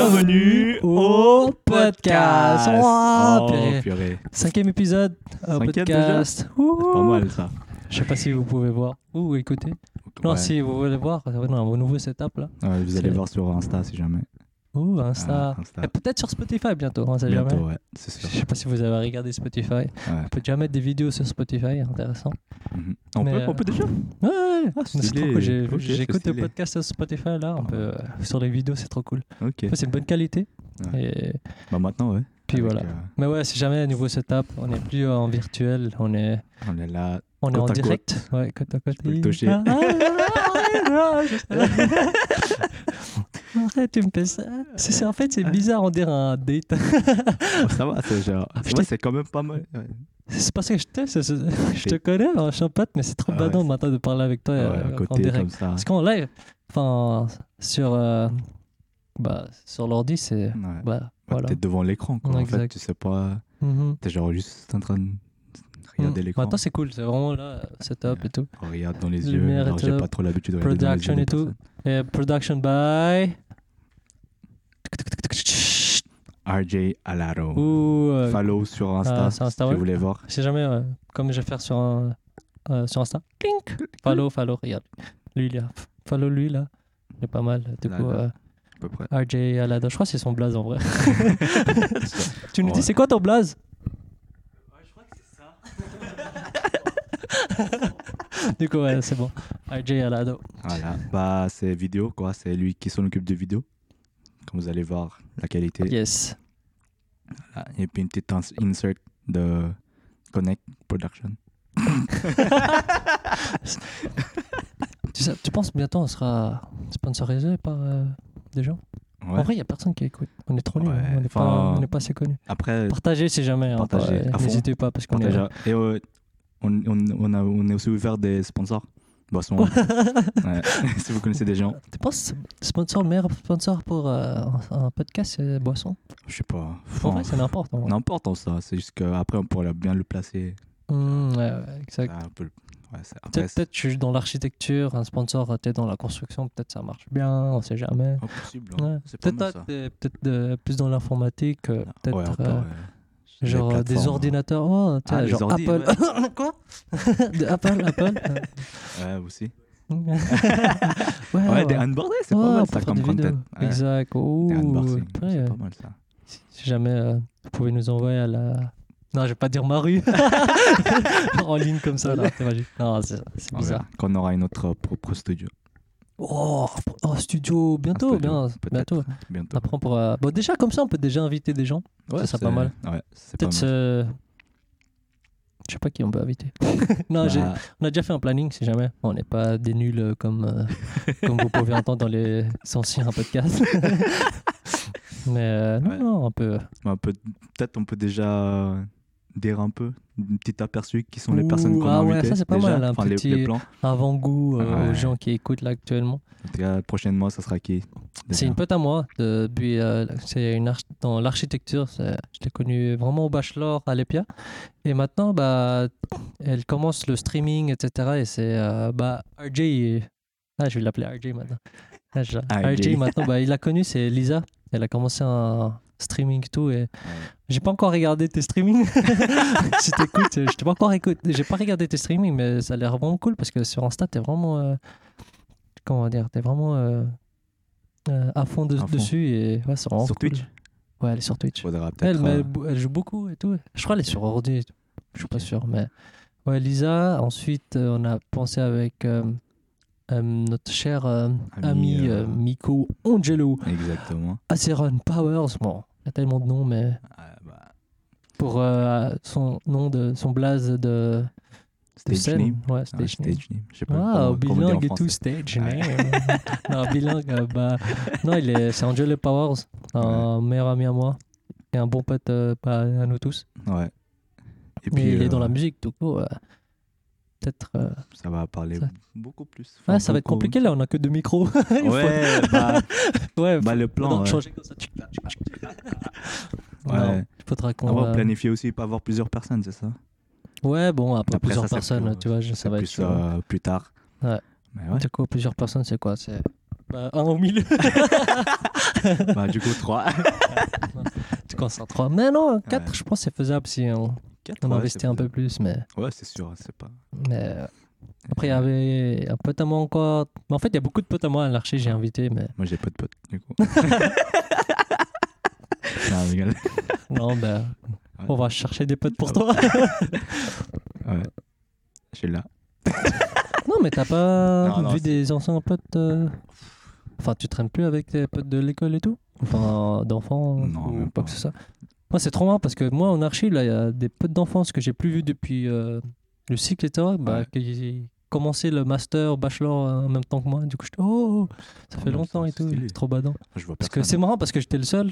Bienvenue au podcast. Oh, purée. purée. Cinquième épisode au Cinquième podcast. Ouh. Pas mal ça. Je sais pas si vous pouvez voir ou écouter. Non, Ouais. si vous voulez voir, on a un nouveau setup là. Ouais, vous C'est- allez voir sur Insta si jamais. Ouh, Insta. Ah, Insta. Peut-être sur Spotify bientôt, on sait Bientôt, jamais. ouais, sûr. Je sais pas si vous avez regardé Spotify. Ouais. On peut déjà mettre des vidéos sur Spotify, intéressant. Mhm. On, Mais, peut, euh, on peut déjà Ouais, ouais, Ah, c'est trop cool. J'écoute le podcast sur Spotify là, on peut, euh, sur les vidéos, c'est trop cool. Ok. Après, c'est une bonne qualité. Ouais. Et Bah maintenant, ouais. puis Avec, voilà. euh, Mais ouais, si jamais un nouveau setup, on n'est plus en virtuel, on est, on est là. on est en à côte. direct. Ouais, côte à côte. peux le toucher. Ah, ah, ah, je sais. Arrête, tu me fais ça. C'est, c'est- en fait, c'est bizarre, on dirait un date. Oh, ça va, c'est genre. Je Ouais, t'ai- c'est quand même pas mal. Ouais. C'est parce que je te, c'est- c'est- je te connais, hein, je suis un pote, mais c'est trop Ah ouais, badant c'est- maintenant de parler avec toi Ouais, euh, en côté direct. comme ça. Parce qu'en live, enfin, sur, euh, bah, sur l'ordi, c'est. Ouais. Bah, Bah, voilà. T'es devant l'écran, quoi. En fait, Exact. tu sais pas. Mhm. T'es genre juste en train de regarder Mm. l'écran. Maintenant, c'est cool, c'est vraiment là, setup et tout. On regarde dans les yeux. Alors, j'ai pas trop l'habitude de regarder dans les yeux Production et tout. Et production by. RJ Alaro. Ou. euh, Follow sur Insta, ah, Insta, si ouais. vous voulez voir. Je sais jamais, euh, comme je vais faire sur, un- euh, sur Insta. Clink. Follow, follow, regarde. Lui, il a. Follow lui, là. Il est pas mal. Du Là, coup, là. euh, À peu près. RJ Alado. Je crois que c'est son blaze en vrai. tu nous Ouais. dis, c'est quoi ton blaze? Du coup, ouais, c'est bon. RJ Alado. Voilà. Bah, c'est vidéo, quoi. C'est lui qui s'en occupe de vidéo. Comme vous allez voir, la qualité. Yes. Voilà. Et puis une petite ins- insert de Connect Production. Tu, sais, tu penses bientôt on sera sponsorisé par euh, des gens? Ouais. En vrai, il n'y a personne qui écoute. On est trop nuls. Ouais, hein. On n'est pas, enfin, assez connus. Après, Partagez si jamais. hein, partagez. N'hésitez pas parce qu'on est. Et euh, on, on, on, a, on est aussi ouvert des sponsors. Boissons. Ouais. si vous connaissez des gens. Tu penses sponsor, le meilleur sponsor pour euh, un un podcast, c'est Boisson? Je sais pas. En vrai, c'est n'importe. N'importe ça. C'est juste qu'après, on pourrait bien le placer. Mmh, ouais, ouais, exact. Un peu le- ouais, c'est- après, Peut-être peut-être je suis dans l'architecture, un sponsor, euh, t'es dans la construction, peut-être ça marche bien, on sait jamais. impossible. hein. Peut-être peut-être de- plus dans l'informatique, euh, peut-être euh, genre euh, des plateformes. ordinateurs, oh, tu Ah, genre ordi, Apple. Quoi De Apple, Apple. Ouais, aussi. ouais, Ouais, des unboardés, c'est Ouais, pas mal ça comme content. Ouais. Exact. Oh, c'est euh, pas mal ça. si jamais euh, vous pouvez nous envoyer à la. Non, je vais pas dire ma rue. en ligne comme ça, là, magique. Non, c'est bizarre. Quand on aura une autre propre studio. Oh, studio, bientôt, studio, bien, bientôt. Bientôt. Après, on pourra- Bon, déjà, comme ça, on peut déjà inviter des gens. ça serait pas mal. Ouais, c'est pas Peut-être. mal. euh, Je sais pas qui on peut inviter. non, j'ai- Bah, on a déjà fait un planning, si jamais. On n'est pas des nuls euh, comme, euh, comme vous pouvez entendre dans les anciens podcasts. Mais euh, non, Ouais. non, on peut. bah, on peut- Peut-être on peut déjà dire un peu, un petit aperçu qui sont les Ouh, personnes qu'on a ah ouais, invitées. ça, c'est pas déjà. mal, un Enfin, petit- les, plans. Avant-goût euh, aux Ouais. gens qui écoutent là actuellement. Cas, prochainement, ça sera qui C'est une pote à moi. Euh, c'est une dans l'architecture. Je l'ai connue vraiment au bachelor à l'EPIA. Et maintenant, bah, elle commence le streaming, etc. Et c'est euh, bah, RJ. Ah, je vais l'appeler RJ maintenant. Ah, je- RJ. RJ maintenant, bah, il a connu, c'est Lisa. Elle a commencé un streaming et tout. Et j'ai pas encore regardé tes streamings. si t'écoutes, je t'ai pas encore écouté. J'ai pas regardé tes streamings, mais ça a l'air vraiment cool parce que sur Insta, t'es vraiment. euh, comment dire T'es vraiment euh, euh, à fond, de- À fond. dessus. Et ouais, Sur cool. Twitch Ouais, elle est sur Twitch. Faudra Elle, mais elle, joue beaucoup et tout. Je crois qu'elle est sur ordi. Je suis pas sûr, mais. Ouais, Lisa. Ensuite, on a pensé avec euh, notre cher euh, ami, Ami, euh, Miko Angelo. Exactement. Aceron Powers. Bon, il y a tellement de noms, mais Ah, bah, pour son nom de son blaze de, de stage scène. name. Ouais, Ah, stage name. stage name. Je sais pas. Ah, comment- bilingue et tout, stage Ouais. name. non, bilingue, bah, non, il est, c'est Angelo Powers, un meilleur ami à moi et un bon pote bah, à nous tous. Ouais. Et Et puis, il est dans la musique, coup, euh, peut-être. euh, ça va parler Ça- beaucoup plus. Ah, ça va être compliqué là, on a que deux micros. Bah, ouais, bah, le faut plan. ouais. changer comme ça. Ouais. Faudra qu'on. Avoir planifié aussi, pas avoir plusieurs personnes, c'est ça? Ouais, bon, après, Après, plusieurs ça, personnes, plus- tu vois, ça va être plus chaud. euh, plus tard. Ouais. Mais ouais. Du coup, plusieurs personnes, c'est quoi? C'est Bah, un au milieu. bah, du coup, 3. tu commences à 3. Mais non, 4, je pense que c'est faisable si on, on investit un peu plus. Mais, Ouais, c'est sûr, c'est pas. mais euh, après, il y avait un pote à moi encore. Mais en fait, il y a beaucoup de potes à moi à l'archer, j'ai invité. Mais Moi, j'ai pas de potes, du coup. non, mais rigole. non, bah, Ouais. on va chercher des potes pour Ah toi. Ouais. Je suis là. non, mais t'as pas Non, non, vu des anciens potes. euh, Enfin, tu traînes plus avec tes potes de l'école et tout? Enfin, d'enfants Non, ou même pas que c'est ça. Moi, c'est trop marrant parce que moi, en archi, là, il y a des potes d'enfance que j'ai plus vus depuis euh, le cycle, etc. Bah, Ouais. qui commencé le master, bachelor euh, en même temps que moi. Du coup, je oh, ça Ah fait non, longtemps et tout. c'est trop badant. Je vois Parce que c'est marrant parce que j'étais le seul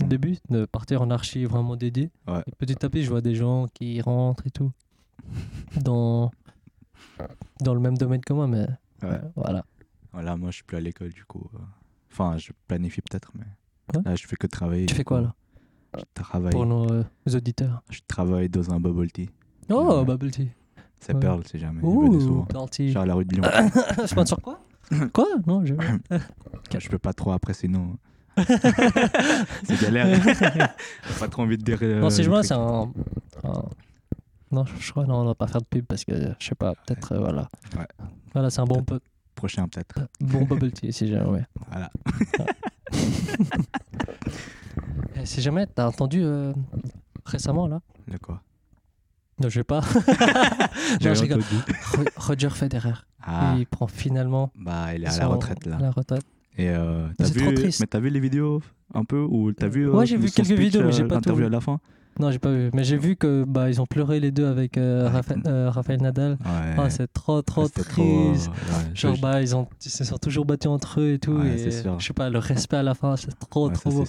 au Mm. début de partir en archi vraiment dédié. Ouais. Et petit à petit, je vois des gens qui rentrent et tout dans, dans le même domaine que moi, mais Ouais. voilà. Voilà, moi, je suis plus à l'école, du coup. euh. Enfin, je planifie peut-être, mais. Là, je fais que travailler. Tu fais quoi coup. là? Je travaille. pour nos euh, auditeurs Je travaille dans un bubble tea. Oh, bubble tea. C'est Ouais. Pearl, si jamais. Ouh. Pearl tea. Genre à la rue de Lyon. Sponsor quoi? Quoi? Non, je. je peux pas trop après, sinon. c'est galère. J'ai pas trop envie de dire. euh, non, si je vois, c'est un, un- Non, je je crois, non, on va pas faire de pub parce que je sais pas, peut-être, euh, voilà. Ouais. Voilà, c'est un bon, bu- Prochain, peut-être. bon bubble tea, si jamais, ouais. Voilà. Si jamais, t'as entendu euh, récemment, là De quoi? Non, je sais pas. non, je rigole. Roger Federer, Ah, il prend finalement. bah, il est à la retraite, là. la retraite. Et euh, t'as C'est trop vu, triste. mais t'as vu les vidéos un peu ou t'as vu Ouais, euh, j'ai vu son quelques speech, vidéos, mais j'ai euh, pas tout vu. à la fin? Non, j'ai pas vu. Mais j'ai vu que bah ils ont pleuré les deux avec euh, euh, Raphaël Nadal. Ouais. Ah, c'est trop, trop euh, triste. ouais, Genre, je- bah, ils, ont, ils se sont toujours battus entre eux et tout. Ouais, et. Je sais pas, le respect à la fin, c'est trop, trop beau.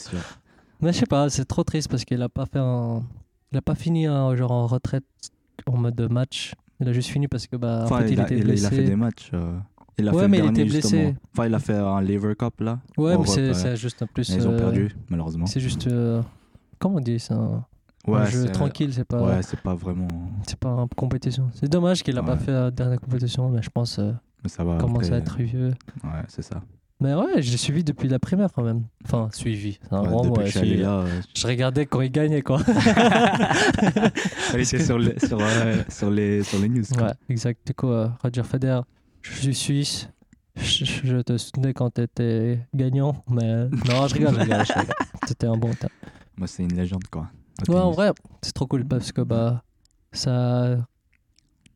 Mais je sais pas, c'est trop triste parce qu'il a pas fait un. Il a pas fini un, genre en retraite en mode de match. Il a juste fini parce que, bah, en Enfin, fait, il, il, a, était il blessé. il a fait des matchs. euh, il a Ouais, fait le mais il dernier, était blessé. justement. Enfin, il a fait un Lever Cup là. Ouais, mais c'est juste un plus. Et ils ont euh, perdu, malheureusement. C'est juste. euh, comment on dit C'est un, jeu tranquille, c'est pas. Ouais, c'est pas vraiment. C'est pas une compétition. C'est dommage qu'il a pas fait la dernière compétition, mais je pense Mais ça va. commence après, à être vieux. Ouais, c'est ça. Mais ouais, je l'ai suivi depuis la primaire quand même. Enfin, suivi. C'est un Ouais, grand depuis mot. que je suis allé suivi. là, euh, Je regardais quand il gagnait, quoi. elle était sur, les, sur, euh, sur, les, sur les news. quoi. ouais, exact. Du coup, euh, Roger Federer, je suis suisse. Je, je- je te soutenais quand t'étais gagnant, mais non, je rigole, je rigole. je rigole. C'était un bon temps. Moi, c'est une légende, quoi. au Ouais, en tennis. vrai, c'est trop cool parce que bah, ça,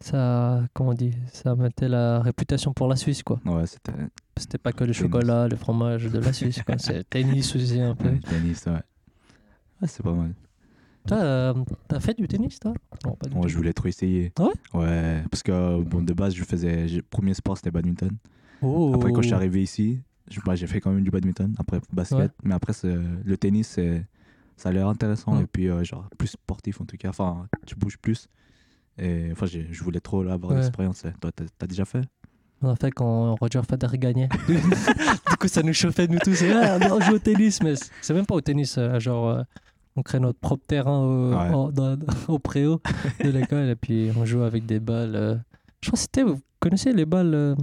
ça, comment on dit, ça mettait la réputation pour la Suisse, quoi. Ouais, c'était. C'était pas que le Tennis. chocolat, le fromage de la Suisse, quoi. C'est tennis aussi un peu. Ouais, tennis, ouais. Ouais, c'est pas mal. Toi, euh, t'as fait du tennis, toi? Non, pas du Moi, tout. je voulais trop essayer. Ouais? Ouais, parce que bon, de base, je faisais. Premier sport, c'était badminton. Oh. Après, quand je suis arrivé ici, bah, j'ai fait quand même du badminton. Après, basket. Ouais. Mais après, le tennis, ça a l'air intéressant. Et puis, euh, genre, plus sportif en tout cas. Enfin, tu bouges plus. Et enfin, je voulais trop là, avoir Ouais. l'expérience. Toi, t'as, t'as déjà fait? On a fait quand Roger Federer gagnait. du coup, ça nous chauffait, nous tous. Et, ah, on joue au tennis, mais c'est même pas au tennis. euh, genre, euh, on crée notre propre terrain au, Ouais. en- dans- au préau de l'école et puis on joue avec des balles. euh, je crois que c'était, vous connaissez les balles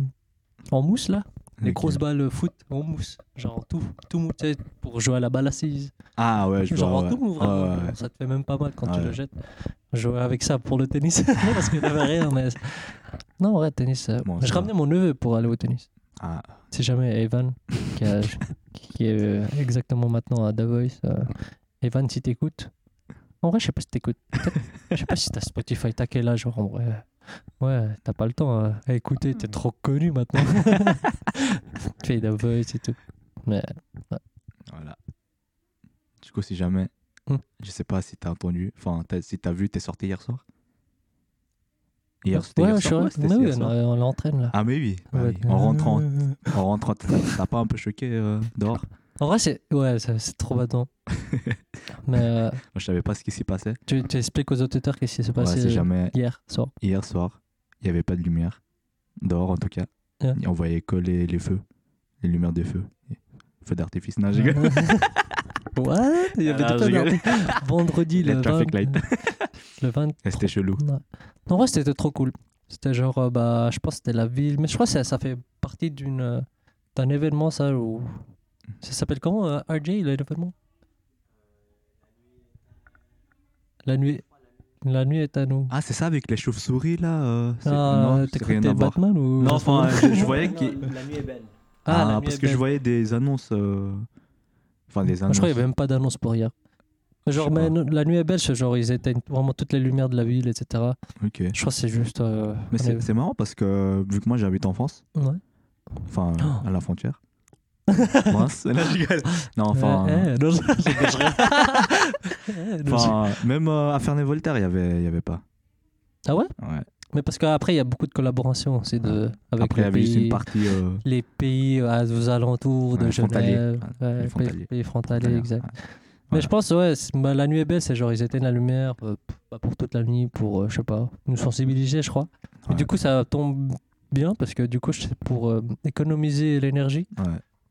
en mousse là? Les grosses balles euh, foot en mousse. Genre tout, tout mou, tu sais, pour jouer à la balle assise. Ah ouais, je Genre vois. ouais. tout mou, vraiment. Ouais, ouais, ouais. Ça te fait même pas mal quand tu Ouais. le jettes. Je jouais avec ça pour le tennis parce qu'il avait rien. Mais... Non, en vrai, tennis. euh, Bon, je ramenais mon neveu pour aller au tennis. Ah, Si jamais Evan, qui, a- qui est euh, exactement maintenant à Davos, Evan, si t'écoutes. En vrai, je sais pas si t'écoutes. Je sais pas si t'as Spotify, t'as quel âge en vrai. Ouais, t'as pas le temps euh, à écouter, t'es trop connu maintenant. tu fais Davos et tout. Mais voilà. Du coup, si jamais, Hmm. je sais pas si t'as entendu, enfin, si t'as vu, t'es sorti hier soir? Hier, c'était ouais, hier je soir Ouais, mais oui, hier on, soir. on l'entraîne là. Ah, mais oui. bah Ouais. oui. En rentrant, en rentrant, t'as t'as pas un peu choqué euh, dehors? En vrai, c'est ouais, c'est trop badant. Mais euh, Moi, je savais pas ce qui s'y passait. tu, tu expliques aux auditeurs qu'est-ce qui s'est Ouais, passé jamais, hier soir. hier soir, il y avait pas de lumière. Dehors, en tout cas. Ouais. Et on voyait que les, les feux. Les lumières des feux. Feux d'artifice. Non, je rigole. What? Il y avait Ah, des je rigole. Vendredi, Les le 20... traffic lights. Le 20... Et C'était chelou. Ouais. En vrai, c'était trop cool. C'était genre, euh, bah, je pense que c'était la ville. Mais je crois que ça, ça fait partie d'une euh, T'as un événement, ça, où... Ça s'appelle comment, euh, RJ, l'événement La nuit... La nuit est à nous. Ah, c'est ça avec les chauves-souris là euh, c'est- Ah, Non, t'as c'est cru que. Batman ou... Non, enfin, je, je voyais que. La nuit est belle. Ah, Ah, parce que je voyais des annonces. euh, Enfin, des annonces. je crois qu'il n'y avait même pas d'annonce pour hier. Genre, mais la nuit est belle, c'est genre, ils éteignent vraiment toutes les lumières de la ville, etc. Ok. Je crois que c'est juste. euh, Mais on c'est est- c'est marrant parce que vu que moi j'habite en France, Ouais. enfin Oh. à la frontière. Mince, là je rigole. Non, enfin, Eh, eh, non, je- Eh, enfin même euh, à Ferney-Voltaire, il y avait, il y avait pas. Ah ouais? Ouais. Mais parce qu'après, il y a beaucoup de collaborations aussi de, avec Après, il y les juste pays, une partie. euh, les pays euh, aux alentours de Ouais. Genève. Ouais, Ouais, les pays, frontaliers. pays frontaliers, exact. ouais. Mais Voilà. je pense, ouais, bah, la nuit est belle, c'est genre, ils éteignent la lumière euh, bah, pour toute la nuit, pour, euh, je sais pas, nous sensibiliser, je crois. Et Ouais. du coup, ça tombe bien parce que du coup, c'est pour euh, économiser l'énergie.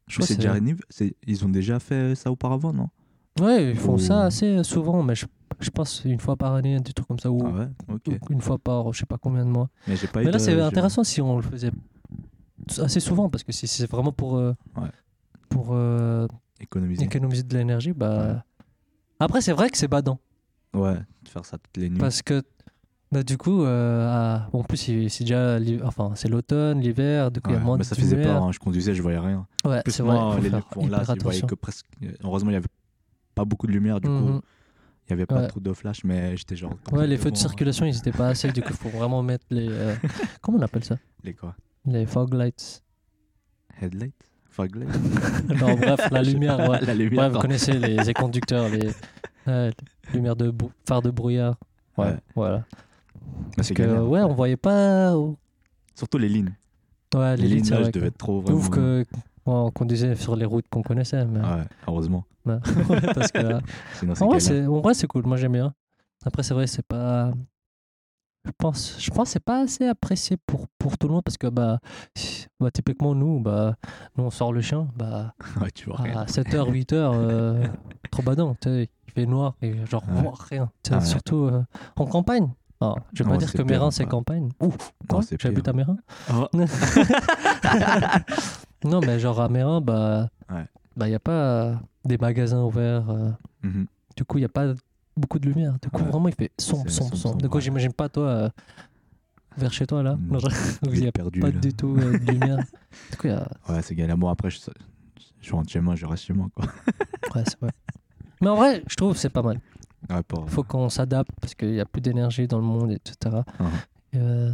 Je crois que Ils ont déjà fait ça auparavant, non? Ouais, ils font Ou- ça assez souvent, mais je, je pense une fois par année, des trucs comme ça, ou, Ah ouais, ou une fois par je sais pas combien de mois. Mais pas là, c'est intéressant si on le faisait assez souvent, parce que si c'est vraiment pour, euh, Ouais. pour euh, Économiser. économiser de l'énergie, bah. Ouais. Après, c'est vrai que c'est badant, Ouais, de faire ça toutes les nuits. parce que bah, du coup, euh, en plus, c'est c'est déjà l'hi- enfin, c'est l'automne, l'hiver, du coup, il y a Ouais, moins mais de ça faisait lumière. peur, hein, je conduisais, je voyais rien. Ouais, Plus c'est vrai. moi, faut les, faire bon, là, hyper je voyais attention. que presque. Heureusement, il y avait pas beaucoup de lumière, du coup, Mhm. il y avait pas Ouais. trop de flash, mais j'étais genre. Ouais, les feux de devant, circulation, ils étaient pas assez, du coup, il faut vraiment mettre les. euh, Comment on appelle ça? Les quoi? Les fog lights. Headlight Fog light Non, bref, la lumière, ouais. La Ouais, lumière. vous connaissez les, les conducteurs, les, lumières de brou- phare de brouillard. Ouais, Ouais. voilà. C'est Que, galère. ouais, on voyait pas. Surtout les lignes. Ouais, Les, les lignes, lignes, là, que- être trop vraiment. Ouf que on conduisait sur les routes qu'on connaissait. Mais... Ouais, heureusement. Ouais, parce que, euh, Sinon, en, vrai, en vrai, c'est cool. Moi, j'aime bien. Après, c'est vrai, c'est pas. Je pense, je pense que c'est pas assez apprécié pour, pour tout le monde parce que, bah, bah, typiquement, nous, bah, nous, on sort le chien. Bah, Ouais, tu vois à 7h, 8h, euh, trop badant. Il fait noir et genre, Ouais. rien. Ah. Surtout euh, en campagne. Ah, je vais pas dire que Mérin, hein, c'est campagne. Ouh, quoi J'habite à Mérin Oh. Non, mais genre à Mérin, bah, Ouais. bah, y a pas euh, des magasins ouverts. euh, Mhm. du coup, il n'y a pas beaucoup de lumière. Du coup, Ouais. vraiment, il fait sombre, sombre, sombre. Du coup, ouais. j'imagine pas toi euh, vers chez toi là. Mm. Il n'y a perdu. pas là. du tout euh, de lumière. du coup, il y a... Ouais, c'est galère. Moi, après, je, je rentre chez moi, je reste chez moi. Quoi. ouais, c'est vrai. Mais en vrai, je trouve que c'est pas mal. Ouais, pour... Il faut qu'on s'adapte parce qu'il n'y a plus d'énergie dans le monde, etc. Et, euh,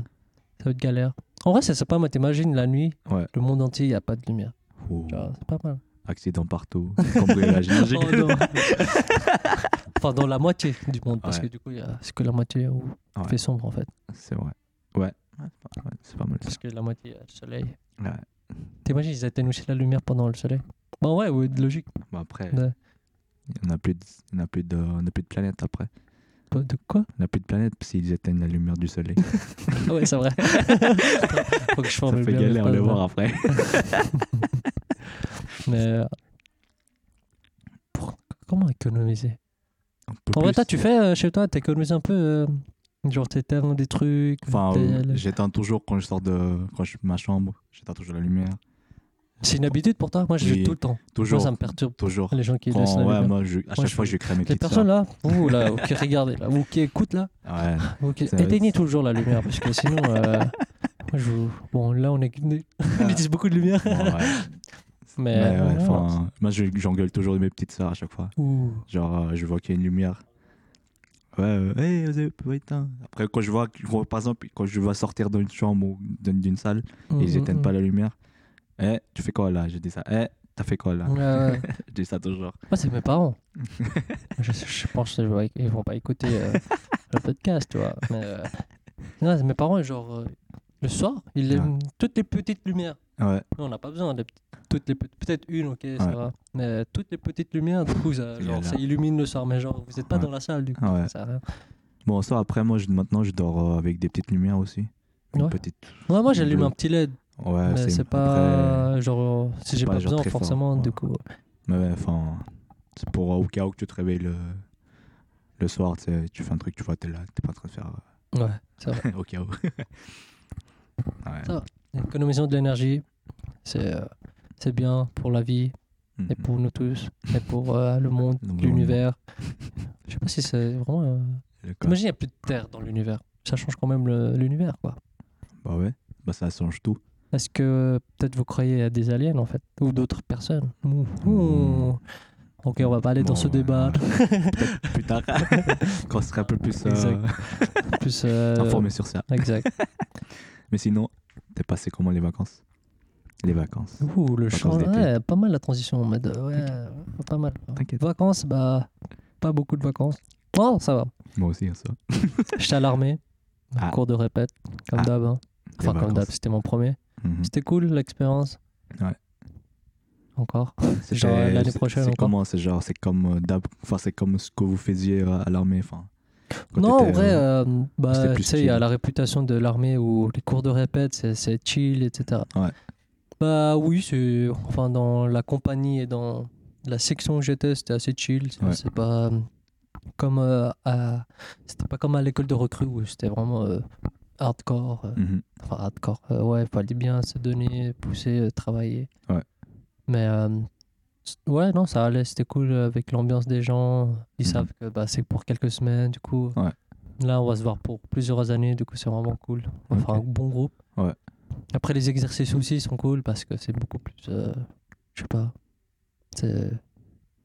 ça va être galère. En vrai, c'est pas mal. T'imagines la nuit, Ouais. le monde entier, il n'y a pas de lumière. Oh, C'est pas mal. accident partout. cambriolage. Oh enfin, dans la moitié du monde, parce Ouais. que du coup, il y a- c'est que la moitié où il fait sombre en fait. C'est vrai. Ouais. C'est pas- mal ça. Parce que la moitié, il y a le soleil. T'imagines, ils éteignent aussi la lumière pendant le soleil Bon, ouais, ouais, logique. Bon, après. On n'a plus, de... on a plus, de... on a plus de planète après. De quoi? On n'a plus de planète s'ils éteignent la lumière du soleil. Ah ouais, c'est vrai. Faut que je ça formule fait galère de phrases, voir après. Mais euh, pour- comment économiser? En vrai, toi, tu fais euh, chez toi, t'économises un peu, euh, genre t'éteins des trucs. Enfin, euh, j'éteins toujours quand je sors de quand je ma chambre, j'éteins toujours la lumière. C'est une habitude pour toi Moi, je Oui, joue tout le temps. Toujours. Moi, ça me perturbe. Toujours. Les gens qui Quand- laissent la ouais, moi, je, à chaque je fois, je crée mes Les petites personnes là, ou là, qui regardent là, ou qui écoutent là. Ouais. ou qui- éteignez toujours la lumière parce que sinon, euh, moi, je vous- bon là on, est... on utilise beaucoup de lumière, Bon, ouais. mais, Mais ouais, enfin, moi, je- j'engueule toujours mes petites sœurs à chaque fois. ouh, Genre, euh, je vois qu'il y a une lumière. Ouais, euh, hey, vous avez éteint. Après, quand je vois, je vois, par exemple, quand je vais sortir d'une chambre ou d'une salle et ils mm, éteignent mm, pas la lumière, eh, tu fais quoi là? Je dis ça. Eh, t'as fait quoi là? Ouais, ouais. Je dis ça toujours. Moi, c'est mes parents. je, je pense qu'ils ils vont pas écouter euh, le podcast, tu vois. Mais, euh, non, c'est mes parents, genre, euh, le soir, ils aiment toutes les petites lumières. Ouais, Nous, on n'a pas besoin de toutes les petites- peut-être une, ok, ça va. Mais toutes les petites lumières, du coup, ça, genre, ça illumine le soir. Mais genre, vous n'êtes pas dans la salle, du coup. Ouais. Ça. Bon, ça, après, moi, je, maintenant, je dors euh, avec des petites lumières aussi. Petite. Ouais, moi, j'allume un petit LED. Ouais, c'est après- pas. Genre, si j'ai pas pas genre besoin, fort, forcément, ouais. du coup. Mais ouais, enfin, c'est pour au cas où que tu te réveilles le, le soir, tu fais un truc, tu vois, t'es là, t'es pas en train de faire Ouais, c'est vrai. euh, au cas où. ouais. Ça va. De l'énergie, c'est euh, c'est bien pour la vie et pour nous tous et pour euh, le monde, l'univers. Je sais pas si c'est vraiment. euh. Imagine, il n'y a plus de terre dans l'univers. Ça change quand même l'univers, quoi. Bah ouais, bah ça change tout. Est-ce que peut-être vous croyez à des aliens, en fait Ou d'autres personnes ouh. Ok, on va pas aller dans ce ouais, débat. Peut-être plus tard, quand on sera un peu plus euh. Plus, euh, informé sur ça. Exact. Mais sinon, t'es passé comment les vacances? Les vacances. Ouh, le d'été. Ouais, pas mal la transition en mode. euh, Ouais, pas mal. T'inquiète. Vacances, bah. Pas beaucoup de vacances. Oh, ça va. Moi aussi, hein, ça. J'étais à l'armée. Ah. Cours de répète, comme Ah. d'hab. hein. Enfin, comme d'hab, c'était mon premier. Mhm. C'était cool l'expérience. Ouais. Encore. C'était- genre, l'année c'est- prochaine C'est comment C'est genre, c'est comme euh, enfin, c'est comme ce que vous faisiez euh, à l'armée. Enfin, non, en vrai, euh, euh, bah, tu sais, il y a la réputation de l'armée où les cours de répète, c'est, c'est chill, etc. Ouais. Bah oui, c'est, enfin, dans la compagnie et dans la section où j'étais, c'était assez chill. C'est, Ouais. c'est pas comme euh, à, c'était pas comme à l'école de recrue où c'était vraiment euh, hardcore. euh, mhm. enfin, hardcore. euh, ouais, fallait bien se donner, pousser, euh, travailler. Ouais. Mais ouais, non, ça allait, c'était cool avec l'ambiance des gens. Ils Mhm. savent que bah, c'est pour quelques semaines, du coup. Ouais. Là, on va se voir pour plusieurs années, du coup, c'est vraiment cool. On va faire un bon groupe. Ouais. Après, les exercices aussi sont cool parce que c'est beaucoup plus. je sais pas. c'est-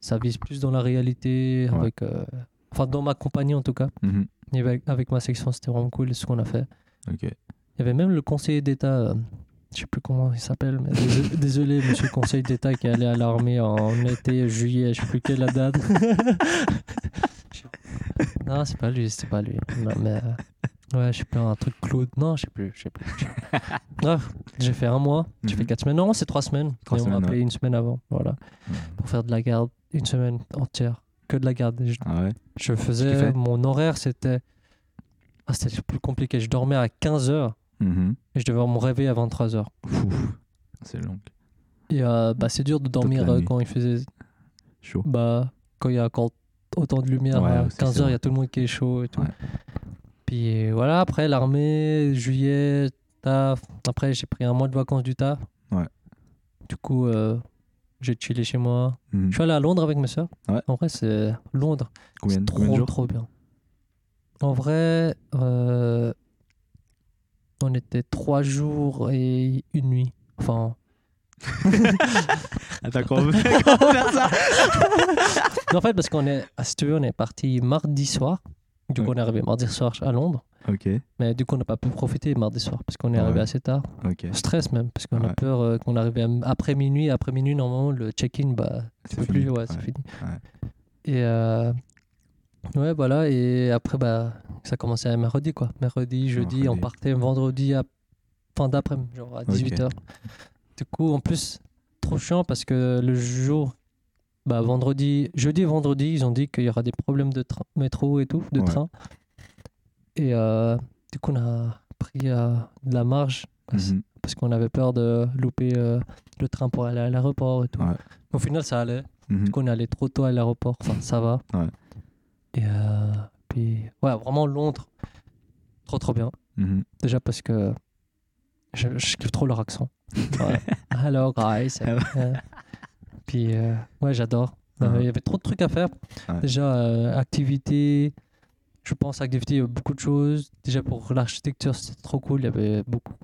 Ça vise plus dans la réalité. Ouais. Avec, euh, enfin, dans ma compagnie en tout cas. Et avec, avec ma section, c'était vraiment cool ce qu'on a fait. Il y avait même le conseiller d'État, euh, je sais plus comment il s'appelle, mais désolé, désolé, monsieur conseiller d'État qui est allé à l'armée en été, juillet, je sais plus quelle la date. non, c'est pas lui, c'était pas lui. Non, mais euh, ouais, je sais plus, un truc Claude. Non, je sais plus, je sais plus. j'ai fait un mois, j'ai fait Mhm. quatre semaines. Non, c'est trois semaines. Trois Mais on m'a semaines, appelé une semaine avant, voilà, pour faire de la garde, une semaine entière, que de la garde. Je, Ah ouais je faisais, mon horaire, c'était. Ah, c'était plus compliqué. Je dormais à 15h. Mhm. Et je devais me réveiller à 23h. Ouf, C'est long. Et euh, bah, c'est dur de dormir euh, quand il faisait. Chaud. Bah, quand il y a autant de lumière. Ouais, à aussi, 15h, c'est il y a tout le monde qui est chaud et tout. Ouais. Puis voilà, après l'armée, juillet, taf. Après, j'ai pris un mois de vacances du taf. Ouais. Du coup, euh, j'ai chillé chez moi. Mhm. Je suis allé à Londres avec mes soeurs. Ouais. En vrai, c'est Londres. Combien, c'est trop, combien de jours trop bien. En vrai, euh, on était trois jours et une nuit. Enfin, Attends, comment comment faire ça en fait, parce qu'on est, si tu veux, on est parti mardi soir. Du coup, Ouais. on est arrivé mardi soir à Londres. Ok, Mais du coup, on n'a pas pu profiter mardi soir parce qu'on est arrivé Ouais. assez tard. ok. Stress même, parce qu'on a peur euh, qu'on arrive à- après minuit. Après minuit, normalement, le check-in, bah, C'est plus. Ouais, c'est fini. Et euh, ouais, voilà. Et après, bah, ça commençait à mercredi, quoi. Mercredi, jeudi, on partait vendredi à fin d'après-midi, genre à 18h. Du coup, en plus, trop chiant parce que le jour, bah, vendredi, jeudi et vendredi, ils ont dit qu'il y aura des problèmes de train, métro et tout, de Ouais. train. Et euh, du coup, on a pris euh, de la marge parce, Mhm. parce qu'on avait peur de louper euh, le train pour aller à l'aéroport et tout. Ouais. Au final, ça allait. Mhm. Du coup, on est allé trop tôt à l'aéroport. Enfin, ça va. Ouais. Et euh, puis, ouais, vraiment Londres, trop trop bien. Mhm. Déjà parce que je, je kiffe trop leur accent. Ouais. Hello guys. Euh, puis, euh, ouais, j'adore. Euh, Il Ouais. y avait trop de trucs à faire. Ouais. Déjà, euh, activité. Je pense activité, il y a beaucoup de choses. Déjà pour l'architecture, c'était trop cool. Il y avait beaucoup.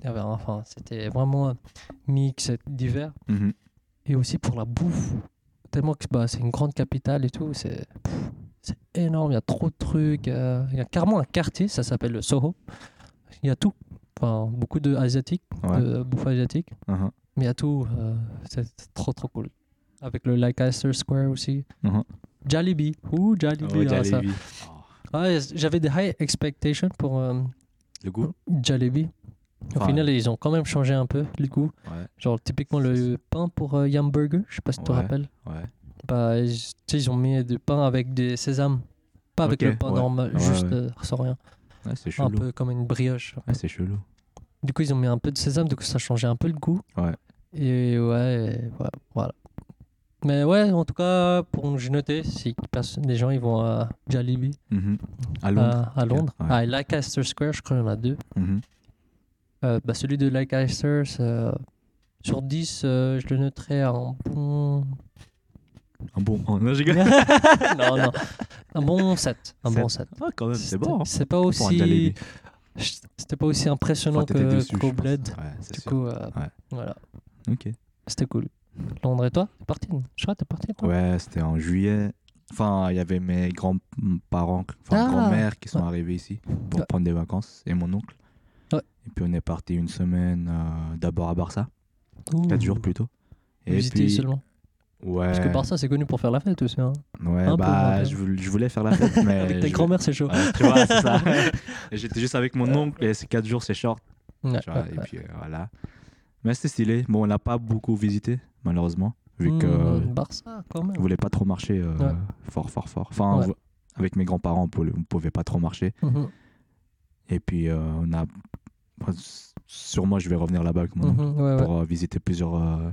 Il y avait, enfin, c'était vraiment mix, divers. Mhm. Et aussi pour la bouffe. Tellement que bah, c'est une grande capitale et tout. C'est c'est énorme. Il y a trop de trucs. euh, Il y a carrément un quartier, ça s'appelle le Soho. Il y a tout. Enfin, beaucoup de asiatiques, Ouais. de bouffe asiatique. Mhm. Mais il y a tout. euh, c'est trop trop cool. Avec le Leicester Square aussi. Jollibee. Ouh, Jollibee. Oh, ah. Jollibee. Ah, J'avais des high expectations pour euh, Le goût? Jollibee. Au Enfin, final, ils ont quand même changé un peu le goût. Ouais, Genre, typiquement, le pain pour euh, Yum Burger, je sais pas si tu te rappelles. ouais. Bah, ils- ont mis du pain avec des sésames. Pas avec Ok, le pain ouais. normal, Ouais, juste ouais. euh, sans rien. Ouais, c'est Un chelou. peu comme une brioche. Ouais, c'est chelou. Du coup, ils ont mis un peu de sésame, du coup, ça changeait un peu le goût. Ouais. Et ouais, voilà. Mais ouais, en tout cas, pour j'ai noté, si les gens ils vont à Jollibee, Mhm. À Londres. à, à Londres, Ouais. à Leicester Square, je crois qu'il y en a deux. Mhm. Euh, bah, celui de Leicester, c'est, euh, Sur 10, euh, je le noterais un bon. Un bon. oh, non, j'ai gagné. non, non. Un bon 7. Un bon 7. Ah, quand même, c'est bon. C'est pas aussi. C'était pas aussi impressionnant Enfin, que qu'au. Bled. Ouais, Du sûr. coup, euh, Ouais. voilà. Ok. C'était cool. Londres et toi T'es parti Je crois que t'es parti toi Ouais, c'était en juillet. Enfin, il y avait mes grands-parents, enfin Ah. grand-mère qui sont Ouais. arrivés ici pour prendre des vacances et mon oncle. Et puis on est parti une semaine euh, d'abord à Barça, Ouh. 4 jours plutôt. Et Visiter puis, seulement. Ouais, Parce que Barça, c'est connu pour faire la fête aussi. Hein. ouais, un bah, je, voulais, je voulais faire la fête, mais Avec ta grand-mère, c'est chaud. Ouais, tu vois, c'est ça. J'étais juste avec mon oncle et ces 4 jours, c'est short. Ouais, vois, et puis euh, voilà. Mais c'était stylé. Bon, on n'a pas beaucoup visité, malheureusement, vu que Mmh, Barça, quand même. on voulait pas trop marcher euh, fort, fort, fort. Enfin, on- avec mes grands-parents, on pouvait, on pouvait pas trop marcher. Mhm, Et puis, euh, on a. enfin, Sûrement, je vais revenir là-bas avec mon oncle mhm, ouais, ouais. pour euh, visiter plusieurs. euh,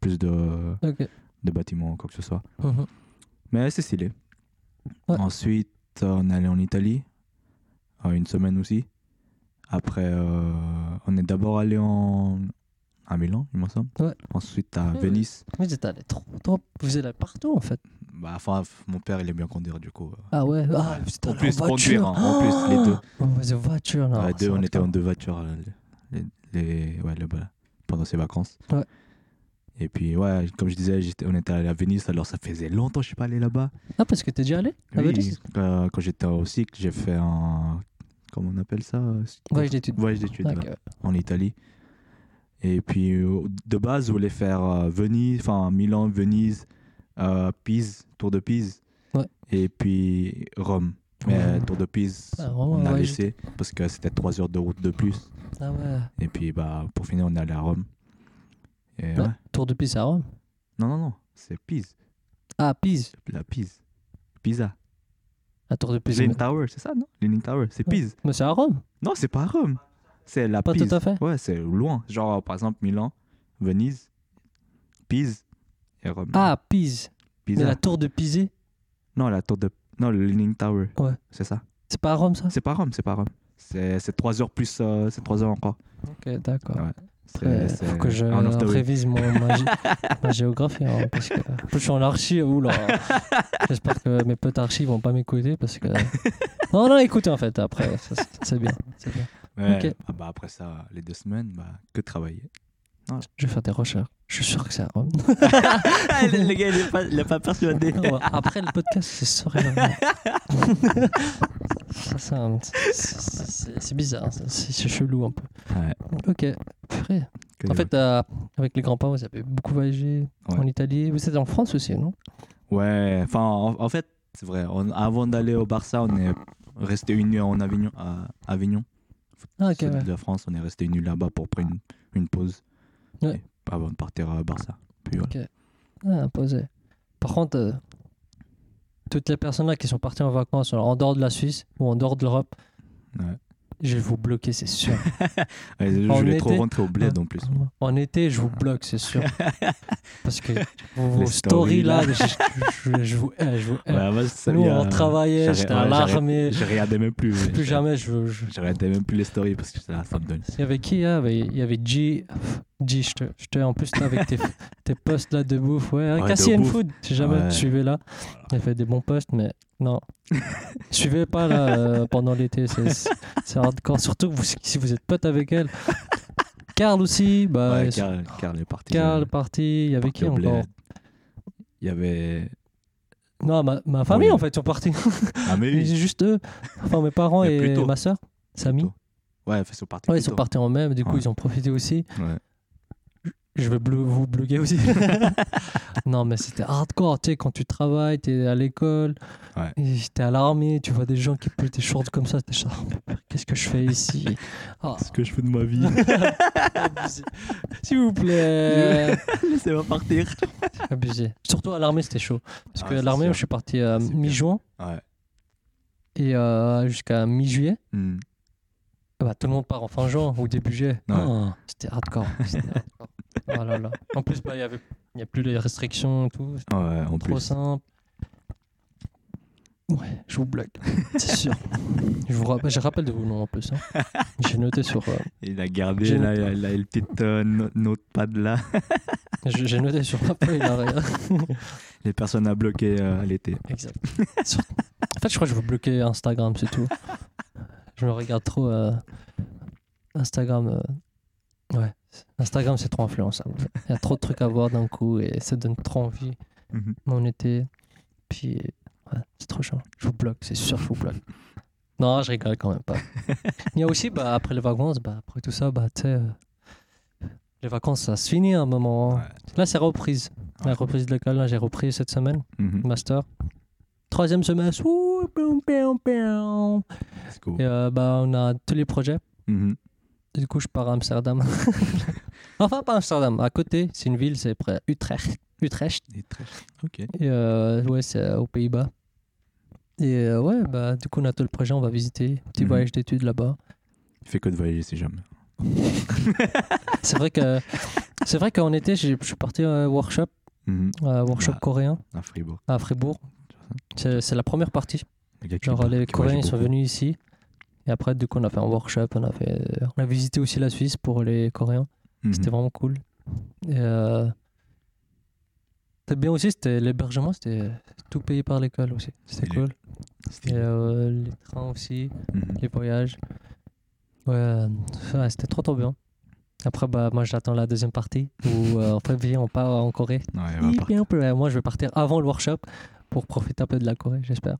plus de. De bâtiments, quoi que ce soit. Mhm. Mais c'est stylé. Ouais. Ensuite, euh, on est allé en Italie, euh, une semaine aussi. Après, euh, on est d'abord allé en... à Milan, il me semble. Ouais. Ensuite à Ouais, Venise. Vous êtes allé trop, trop. Vous êtes allé partout en fait. Bah, enfin, mon père, il aime bien conduire, du coup. Ah ouais. Ah, Ouais. En plus, conduire, hein, en plus, les deux. Oh, vous êtes en voiture là. Deux, on était en deux voitures les, les- ouais, le- voilà, pendant ses vacances. Ouais. Et puis, ouais, comme je disais, on était allé à Venise, alors ça faisait longtemps que je suis pas allé là-bas. Ah, parce que t'es déjà allé à Oui, Venise euh, quand j'étais au cycle, j'ai fait un. Comment on appelle ça Voyage d'études. Voyage d'études, Ok, ouais, ouais. en Italie. Et puis, euh, de base, je voulais faire euh, Venise, enfin Milan, Venise, euh, Pise, Tour de Pise. Ouais. Et puis Rome. Mais Ouais. Tour de Pise, Ah, vraiment, on a ouais, laissé parce que c'était 3 heures de route de plus. Ah ouais. Et puis, bah, pour finir, on est allé à Rome. Et Ouais. Tour de Pise à Rome. Non, non, non, c'est Pise. Ah, Pise. La Pise. Pisa. La Tour de Pise. Leaning Tower, c'est ça, non? Leaning Tower, c'est. Pise. mais c'est à Rome. Non, c'est pas à Rome. C'est la Pas Pise. tout à fait. Ouais, c'est loin. Genre, par exemple, Milan, Venise, Pise et Rome. Ah, Pise. Pisa. Mais la Tour de Pise, Non, la tour de. Non, le Leaning Tower. Ouais. C'est ça. c'est pas à Rome ça? C'est pas Rome, c'est pas Rome. C'est c'est 3 heures plus. euh, c'est 3 heures encore. Ok, d'accord. Ouais. C'est- que je révise mon, ma, gé- ma géographie. hein, parce que en plus, je suis en archi. Oula. J'espère que mes potes archi vont pas m'écouter parce que. Non, non, écoutez en fait. Après, ça, c'est- bien. Ouais. Ah bah, après ça, les deux semaines, bah, que travailler. Je vais faire des recherches. Je suis sûr que c'est à Rome. le gars, il est pas, il est pas persuadé. Après le podcast, c'est. Ça, c'est un- c'est- c'est c'est bizarre. C'est c'est chelou un peu. Ouais. Ok. Purée. En fait, euh, avec les grands-parents, vous avez beaucoup voyagé Ouais. en Italie. Vous êtes en France aussi, non? Ouais, enfin, en, en fait, c'est vrai. On- avant d'aller au Barça, on est resté une nuit en Avignon. À Avignon. Ah, ok. Sud ouais. de la France, on est resté une nuit là-bas pour prendre une, une pause. Ouais. Et avant de partir à Barça. Puis voilà. Ah, posé. Par contre, euh, toutes les personnes là qui sont parties en vacances alors, en dehors de la Suisse ou en dehors de l'Europe, Ouais. je vais vous bloquer, c'est sûr. Ouais, je voulais trop rentrer au bled en plus. En été, je vous bloque, c'est sûr. Parce que vos, stories là, là. je, je- je vous hais, je vous hais. Ouais, moi, ça, Nous, on travaillait, j'ai- j'étais à l'armée. Je regardais même plus. ouais. Plus jamais, je, je... Regardais même plus les stories parce que ça, ça me donne. Il y avait qui hein? Il y avait G. G, je te, je te- en plus, là, avec tes, tes posts là de bouffe. Ouais, Cassian bouffe. Food, si jamais Ouais. tu suivais là. Il fait des bons posts, mais non. Suivez pas là euh, pendant l'été, c'est hardcore. Surtout vous, si vous êtes pote avec elle. Carl aussi, bah, ouais, Karl est parti. Karl euh, parti. Il y avait qui encore? Il y avait. Non, ma, ma famille en fait, ils sont partis. Ah, mais oui. juste eux. Enfin, mes parents et plutôt. ma soeur, Samy. Ouais, ils sont partis. Ouais, ils sont partis en même, du coup, Ouais. ils ont profité aussi. Ouais. Je vais vous bloguer aussi. non, mais c'était hardcore, tu sais, quand tu travailles, t'es à l'école, Ouais. t'es à l'armée, tu vois des gens qui poussent des shorts comme ça, t'es genre, qu'est-ce que je fais ici? Ah, Ce que je fais de ma vie? S'il vous plaît, Laissez-moi partir. abusé. Surtout à l'armée, c'était chaud. Parce Ah, que à l'armée, je suis parti bien. mi-juin Ouais. et euh, jusqu'à mi-juillet. Hmm. Bah, tout le monde part en fin juin ou début juillet. Ouais. Oh, c'était hardcore. c'était hardcore. Oh là là. En plus, bah, il y avait- il n'y a plus les restrictions et tout. Ouais, en Trop plus. simple. Ouais, je vous blague. C'est sûr. Je vous rappelle, je rappelle de vos noms en plus. hein. J'ai noté sur. euh, Il a gardé J'ai là, noté. il a le petit euh, no- notepad là. j'ai noté sur feuille là, regarde. Les personnes à bloquer euh, l'été. Exact. Sur- En fait, je crois que je veux bloquer Instagram, c'est tout. Je me regarde trop. euh, Instagram. euh, Ouais. Instagram, c'est trop influençable. Il y a trop de trucs à voir d'un coup et ça donne trop envie. Mhm. Mon été. Puis, ouais, c'est trop chiant. Je vous bloque, c'est sûr, je vous bloque. Non, je rigole quand même pas. Il y a aussi, bah, après les vacances, bah, après tout ça, bah, tu sais, euh, les vacances, ça se finit à un moment. Ouais. Là, c'est reprise. La reprise de l'école, là, j'ai repris cette semaine, Mhm. master. Troisième semestre, ouh, pium. Let's go. Et euh, bah, on a tous les projets. Mhm. Du coup, je pars à Amsterdam. enfin, pas Amsterdam, à côté, c'est une ville, c'est près Utrecht. Utrecht. Très- Ok. Et euh, ouais, c'est euh, aux Pays-Bas. Et euh, ouais, bah, du coup, on a tout le projet, on va visiter. Petit Mhm. voyage d'études là-bas. Il fait que de voyager, c'est jamais. C'est vrai que c'est vrai qu'en été, je suis parti à un workshop, Mhm. un workshop Ah. coréen À Fribourg. à Fribourg. C'est la première partie. Genre, les Coréens ils sont venus ici. Et après, du coup, on a fait un workshop. On a, fait, on a visité aussi la Suisse pour les Coréens. Mhm. C'était vraiment cool. Et euh, c'était bien aussi, c'était l'hébergement, c'était tout payé par l'école aussi. C'était cool. Et euh, les trains aussi, Mhm. les voyages. Ouais, euh, ouais, c'était trop trop bien. Après, bah, moi j'attends la deuxième partie où euh, en février on part en Corée. Ouais, on va moi je vais partir avant le workshop pour profiter un peu de la Corée, j'espère.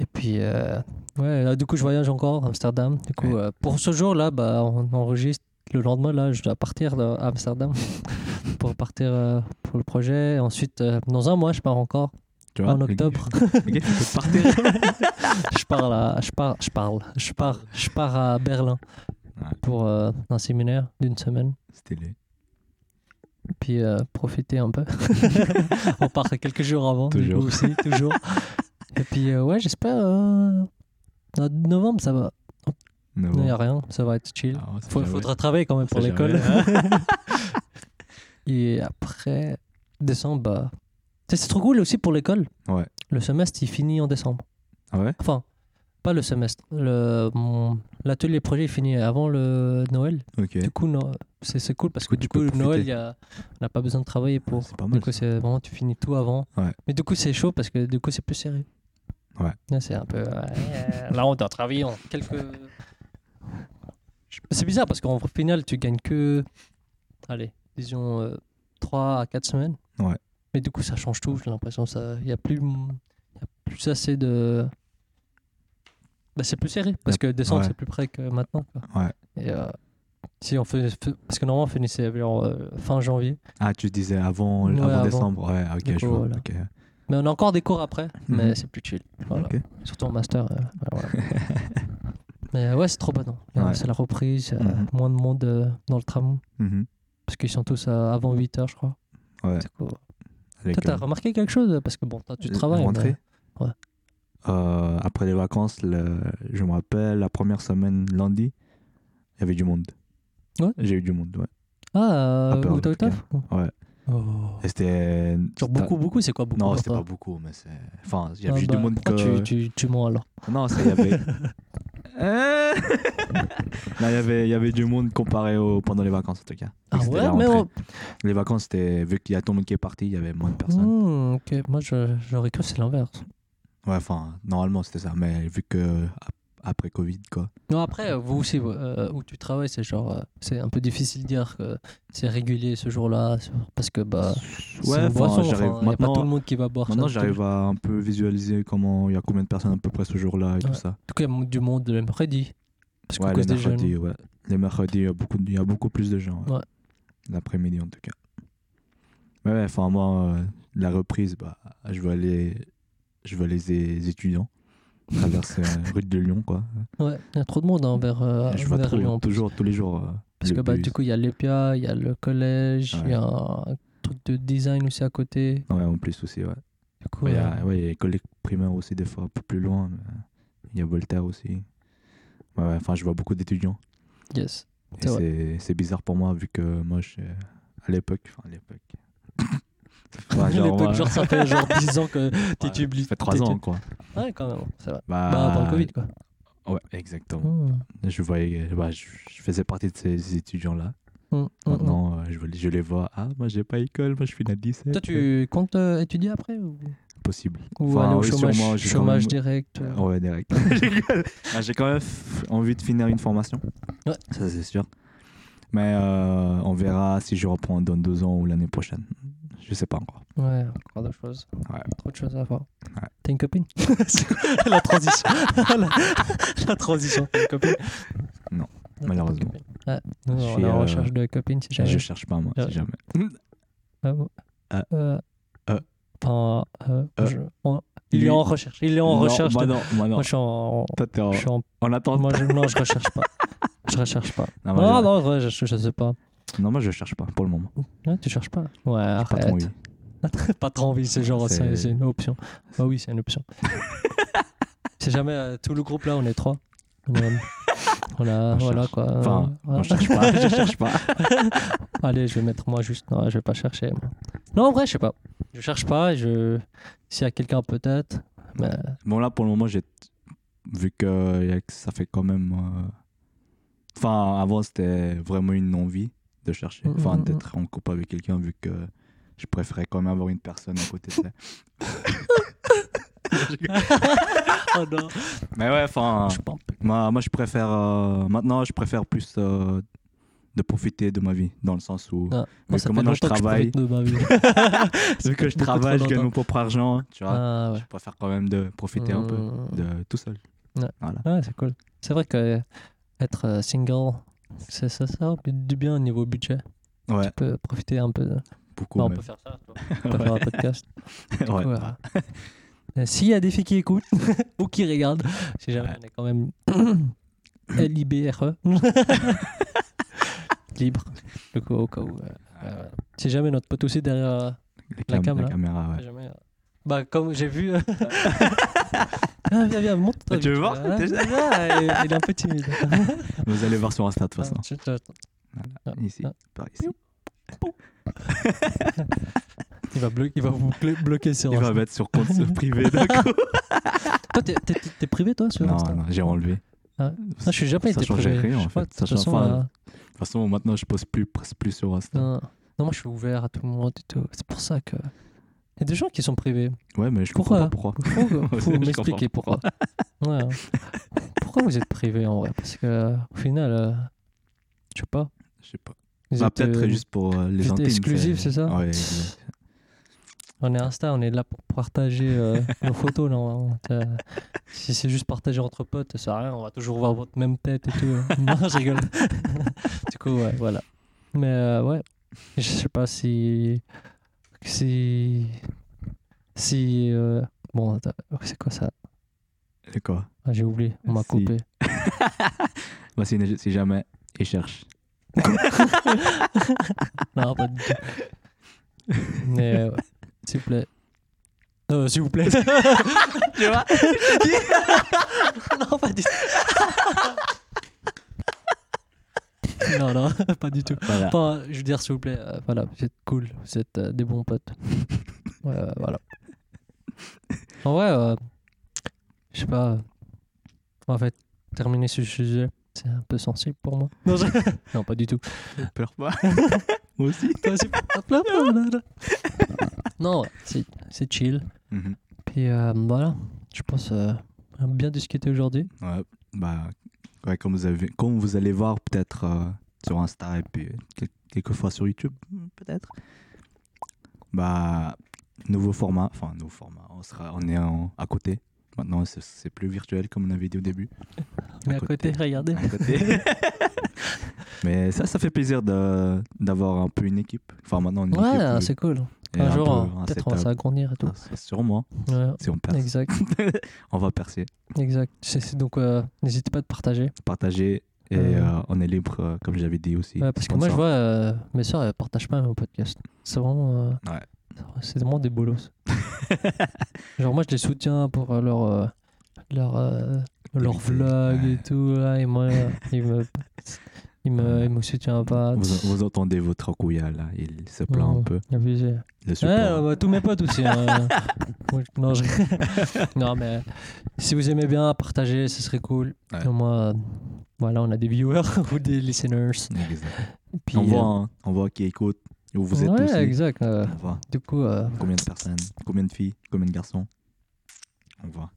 Et puis, euh, ouais, là, du coup je voyage encore à Amsterdam. Du coup, Ouais. euh, pour ce jour-là, bah, on enregistre le lendemain, là, je dois partir à Amsterdam pour partir euh, pour le projet. Ensuite, euh, dans un mois, je pars encore. Tu vois, en le gars- octobre. Le gars, je pars là, je pars, je parle, je pars, je pars à Berlin Ouais. pour euh, un séminaire d'une semaine. Stylé. Puis euh, profiter un peu. On part quelques jours avant, du Toujours. coup aussi, toujours. Et puis euh, ouais, j'espère. Euh, en novembre, ça va. Il n'y a rien, ça va être chill. Ah, Faut, faudra travailler quand même pour l'école. Et après, décembre, bah. C'est trop cool aussi pour l'école. Ouais. Le semestre, il finit en décembre. Ah ouais? Enfin, pas le semestre. Le, mon- l'atelier projet il finit avant le Noël. Du coup, no- c'est, cool parce que coup, du coup, Noël, y a, on n'a pas besoin de travailler pour. C'est pas Du mal. coup, ça. c'est vraiment, tu finis tout avant. Ouais. Mais du coup, c'est chaud parce que du coup, c'est plus serré. Ouais. Là, c'est un peu. ouais, là, on doit travailler en quelques. C'est bizarre parce qu'en final, tu gagnes que. Allez, disons 3 à 4 semaines. Ouais. Mais du coup, ça change tout. J'ai l'impression ça. Il n'y a plus. Y a plus assez de. Bah, c'est plus serré parce que décembre, Ouais. c'est plus près que maintenant. quoi. Ouais. Et euh, si on fait, Parce que normalement, on finissait euh, fin janvier. Ah, tu disais avant, Ouais, avant, avant. décembre. Ouais, ok, je vois. voilà. Mais on a encore des cours après, Mhm. mais c'est plus chill. Voilà. Surtout en master. euh, voilà, mais euh, ouais, c'est trop bon. non. Ouais. C'est la reprise, euh, Mhm. moins de monde euh, dans le tram, Mhm. parce qu'ils sont tous euh, avant 8h, je crois. Ouais. Avec, Toi, t'as euh, remarqué quelque chose Parce que bon, tu travailles. mais- ouais. Euh, après les vacances, le- je me rappelle, la première semaine, lundi, il y avait du monde. Ouais. J'ai eu du monde, ouais. Ah, euh, cas. taf Ouais. Oh. Et c'était. Genre beaucoup, beaucoup, c'est quoi beaucoup? Non, c'était pas beaucoup, mais c'est. Enfin, il y Ah avait du bah, monde que. tu, tu, tu mens alors? Non, ça, il y avait. Euh. non, il y avait, il y avait du monde comparé au, pendant les vacances, en tout cas. Ah ouais, mais on- Les vacances, c'était. Vu qu'il y a tout le monde qui est parti, il y avait moins de personnes. Hmm, ok, moi je- j'aurais cru que c'est l'inverse. Ouais, enfin, normalement, c'était ça. Mais vu que. Ap- Après Covid, quoi. Non, après, vous aussi, euh, où tu travailles, c'est genre, euh, c'est un peu difficile de dire que c'est régulier ce jour-là, parce que bah, Ouais, boisson, j'arrive. enfin, y a pas Maintenant, tout le monde qui va boire. maintenant j'arrive à un peu visualiser comment. Il y a combien de personnes à peu près ce jour-là et Ouais. tout ça. En tout cas, du monde le mercredi, parce qu'à Ouais, les jeunes. mercredis, ouais. Les mercredis, il y a beaucoup, il y a beaucoup plus de gens. ouais. L'après-midi, en tout cas. Ouais, ouais, enfin, moi, euh, la reprise, bah, je veux aller, je veux aller les étudiants. Traverser euh, rue de Lyon, quoi. Ouais, il y a trop de monde hein, vers, euh, je vois trop, Lyon. toujours, tous les jours. euh, Parce le que bah, bus. du coup, il y a l'EPIA, il y a le collège, il y a Ouais. un truc de design aussi à côté. Ouais, en plus aussi, ouais. Du coup, Ouais, Il y a ouais, il y a les collègues primaires aussi, des fois, un peu plus loin. Il y a Voltaire aussi. Ouais, ouais, enfin, je vois beaucoup d'étudiants. yes. C'est bizarre pour moi, vu que moi, je, à l'époque, enfin, à l'époque, Ouais, Les genre, bugs, ouais. genre, ça fait genre 10 ans que Ouais, t'étudies. Ça fait 3 ans, quoi. Ouais, quand même, c'est vrai. Bah, Bah, avant le Covid, quoi. Ouais, exactement. Mmh. Je voyais, bah, je, je faisais partie de ces étudiants-là. Mmh, mmh, mmh. Maintenant, euh, je, je les vois. Ah, moi, j'ai pas école, moi, je à 17. Toi, tu comptes euh, étudier après ou, Possible. ou Enfin, aller au oui, chômage, sûrement, j'ai quand chômage même- direct euh, Ouais, direct. Ah, j'ai quand même envie de finir une formation. Ouais. Ça, c'est sûr. Mais euh, on verra si je reprends dans deux ans ou l'année prochaine. Je sais pas encore. Ouais, encore d'autres choses. Ouais. Trop de choses à voir. Ouais. T'as une copine La transition. la, la transition. T'as une copine Non, de malheureusement. copine. Je on suis, en euh, recherche de copine si jamais. Je cherche pas, moi, si jamais. Ah bon Euh, Euh, euh, enfin, euh, euh, je- on- il est en recherche. Il est en Non, recherche. Moi, de- non, moi, non. Moi, je suis en. Toi, t'es en, je suis en- en attente. Moi, je, non, je recherche pas. Je recherche pas. Non, Non, moi, non, je, je sais pas. Non, moi, je cherche pas pour le moment. Tu cherches pas. Ouais, J'ai pas trop arrête. envie. pas trop envie, c'est genre, C'est- une option. Bah oui, c'est une option. c'est jamais euh, tout le groupe là, on est trois. On, est- on a, On voilà cherche. quoi. Enfin, on cherche pas. je cherche pas. Allez, je vais mettre moi juste. Non, je vais pas chercher. moi. Non, en vrai, je sais pas. Je cherche pas. Je... S'il y a quelqu'un, peut-être. Mais Bon, là, pour le moment, j'ai vu que ça fait quand même. euh, Enfin, avant, c'était vraiment une envie de chercher. Mm, Enfin, mm, mm. d'être en couple avec quelqu'un, vu que je préférais quand même avoir une personne à côté de ça. oh non. Mais ouais, enfin. Moi, moi, je préfère. euh, maintenant, je préfère plus euh, de profiter de ma vie, dans le sens où. Ah, vu Moi, que maintenant, je que travaille. profite de ma vie. Vu que je travaille, je gagne mon propre argent, tu vois. Ah ouais. Je préfère quand même de profiter un peu Mm. de tout seul. Ouais. Voilà. Ouais, c'est cool. C'est vrai que euh, être single, c'est ça, ça du bien au niveau budget. Ouais, Tu peux profiter un peu. de- beaucoup. Bah, on même. peut faire ça. toi. On peut faire un podcast. Du Ouais. coup, euh, euh, S'il y a des filles qui écoutent ou qui regardent, si jamais Ouais. on est quand même L-I-B-R-E. Libre. Du coup, au cas où. euh, euh, si jamais notre pote aussi derrière. euh, La cam- caméra, ouais. jamais, euh, bah, comme j'ai vu. ah, viens, viens, monte. Tu veux voir Ah, Déjà il, il est un peu timide. Vous allez voir sur Insta de toute façon. Ah, Ah, Ici, par ici. Il va, blo- il va vous blo- bloquer sur Il va Insta. mettre sur compte privé d'un coup. Toi, t'es- t'es t'es privé, toi, sur Non, Insta non, j'ai enlevé. Ah. Non, je suis jamais Ça été privé. rien, en fait. De Ça toute façon, euh, De toute façon, maintenant, je poste plus, presque plus sur Insta. non. non, moi, je suis ouvert à tout le monde et tout. C'est pour ça que. Il y a des gens qui sont privés. Ouais, mais je Pourquoi comprends pas pourquoi. Faut comprends m'expliquer pourquoi. Ouais. hein. Pourquoi vous êtes privé en vrai? Parce que au final, euh, je sais pas. Je sais pas. Bah, peut-être euh, juste pour euh, les intimes. exclusif, c'est ça? Ouais. On est Insta, on est là pour partager euh, nos photos. Là, on- euh, si c'est juste partager entre potes, ça sert à rien. On va toujours voir votre même tête et tout. non, je rigole. du coup, ouais, voilà. Mais ouais, je sais pas si. Si. Si. euh, Bon, attends, c'est quoi ça? Et quoi? Ah, J'ai oublié, on m'a Si. coupé. Bah, si, si jamais ils cherchent. Non, pas du tout. Mais euh, ouais, s'il vous plaît. Euh, s'il vous plaît. Tu vois? Non, pas du tout. non, non, pas du tout. Voilà. Enfin, je veux dire, s'il vous plaît, euh, voilà, vous êtes cool, vous êtes euh, des bons potes. Ouais, euh, voilà. En vrai, je sais pas. En fait, terminer ce sujet, c'est un peu sensible pour moi. Non, je- non, pas du tout. Pleure pas. Moi aussi. Toi aussi, là, là, là. Non, c'est c'est chill. Mhm. Puis voilà, je pense bien discuté aujourd'hui. Ouais, bah, ouais, comme, vous avez, comme vous allez voir peut-être euh, sur Insta et puis quel- quelques fois sur YouTube, peut-être. Bah, nouveau format, enfin, nouveau format, on, sera, on est en- à côté. Maintenant, c'est- plus virtuel comme on avait dit au début. Mais À à côté, côté. regardez. À côté. Mais ça, ça fait plaisir d'avoir un peu une équipe. Enfin, maintenant, une Ouais, c'est cool. Un jour, un peut-être on va s'agrandir et tout. Ah, Sûrement, Ouais, si on perce, exact, on va percer. exact. Donc, euh, n'hésitez pas à partager. Partager et Euh. on est libre, euh, comme j'avais dit aussi. Ouais, parce que moi, je vois, euh, mes soeurs, elles partagent pas mon podcast. C'est vraiment, Ouais. c'est vraiment des bolos. Genre, moi, je les soutiens pour leur, leur, leur vlog et tout. Là, et moi, ils me. Il me, il me soutient pas. Vous, vous entendez votre couilla là, il se plaint un peu. abusé. Le Ouais, euh, bah, tous mes potes aussi. hein. Non, je- non, mais si vous aimez bien, partagez, ce serait cool. Ouais. Euh, voilà, on a des viewers ou des listeners. Exact. Puis, on, voit, euh, hein, on voit qui écoute, où vous êtes ouais, aussi. exact. euh, On voit du coup, euh, combien de personnes, combien de filles, combien de garçons? On voit.